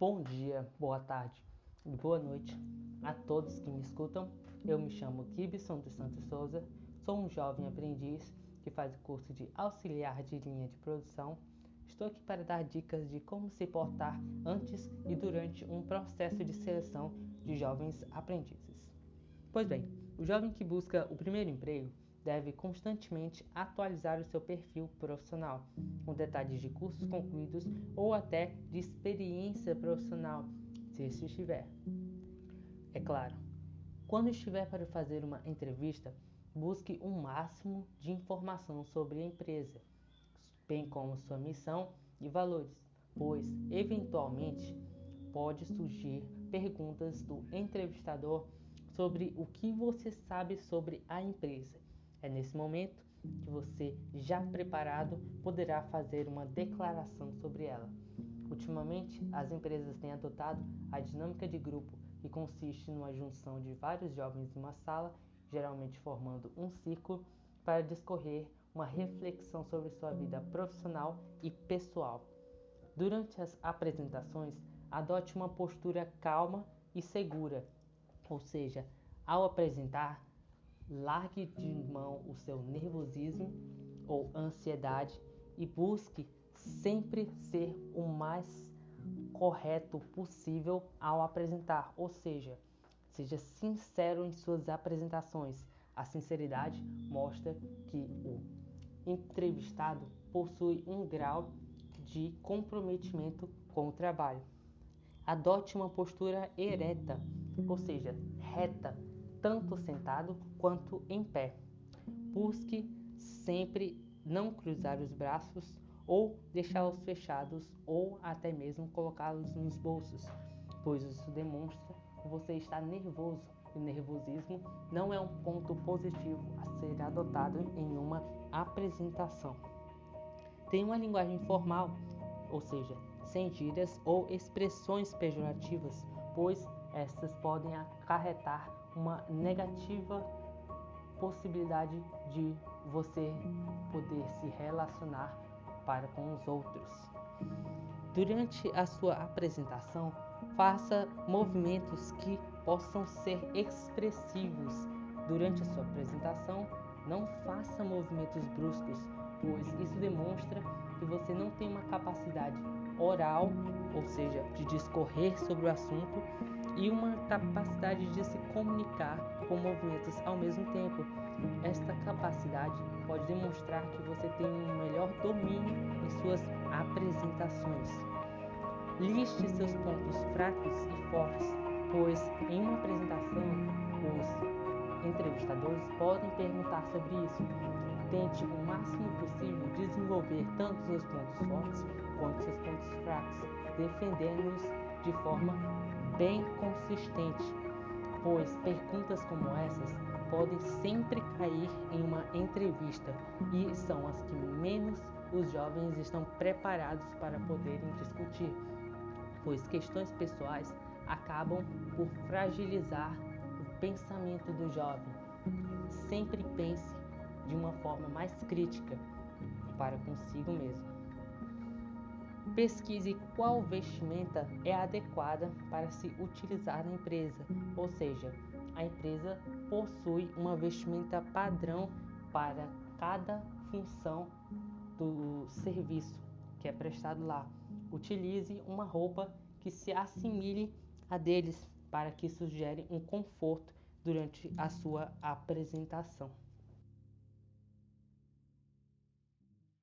Bom dia, boa tarde e boa noite a todos que me escutam. Eu me chamo Gibson dos Santos Souza, sou um jovem aprendiz que faz o curso de auxiliar de linha de produção. Estou aqui para dar dicas de como se portar antes e durante um processo de seleção de jovens aprendizes. Pois bem, o jovem que busca o primeiro emprego deve constantemente atualizar o seu perfil profissional, com detalhes de cursos concluídos ou até de experiência profissional, se isso estiver. É claro, quando estiver para fazer uma entrevista, busque o um máximo de informação sobre a empresa, bem como sua missão e valores, pois, eventualmente, pode surgir perguntas do entrevistador sobre o que você sabe sobre a empresa é nesse momento que você, já preparado, poderá fazer uma declaração sobre ela. Ultimamente, as empresas têm adotado a dinâmica de grupo, que consiste numa junção de vários jovens em uma sala, geralmente formando um círculo, para discorrer uma reflexão sobre sua vida profissional e pessoal. Durante as apresentações, adote uma postura calma e segura, ou seja, ao apresentar, largue de mão o seu nervosismo ou ansiedade e busque sempre ser o mais correto possível ao apresentar, ou seja, seja sincero em suas apresentações. A sinceridade mostra que o entrevistado possui um grau de comprometimento com o trabalho. Adote uma postura ereta, ou seja, reta, tanto sentado quanto em pé. Busque sempre não cruzar os braços ou deixá-los fechados ou até mesmo colocá-los nos bolsos, pois isso demonstra que você está nervoso e nervosismo não é um ponto positivo a ser adotado em uma apresentação. Tem uma linguagem formal, ou seja, sem gírias ou expressões pejorativas, pois estas podem acarretar uma negativa possibilidade de você poder se relacionar para com os outros. Durante a sua apresentação, faça movimentos que possam ser expressivos. Durante a sua apresentação, não faça movimentos bruscos, pois isso demonstra que você não tem uma capacidade oral, ou seja, de discorrer sobre o assunto, e uma capacidade de se comunicar com movimentos ao mesmo tempo. Esta capacidade pode demonstrar que você tem um melhor domínio em suas apresentações. Liste seus pontos fracos e fortes, pois em uma apresentação os entrevistadores podem perguntar sobre isso. Tente o máximo possível desenvolver tanto seus pontos fortes quanto seus pontos fracos, defendendo-os de forma bem consistente, pois perguntas como essas podem sempre cair em uma entrevista e são as que menos os jovens estão preparados para poderem discutir, pois questões pessoais acabam por fragilizar o pensamento do jovem. Sempre pense de uma forma mais crítica para consigo mesmo. Pesquise qual vestimenta é adequada para se utilizar na empresa, ou seja, a empresa possui uma vestimenta padrão para cada função do serviço que é prestado lá. Utilize uma roupa que se assimile a deles para que isso gere um conforto durante a sua apresentação.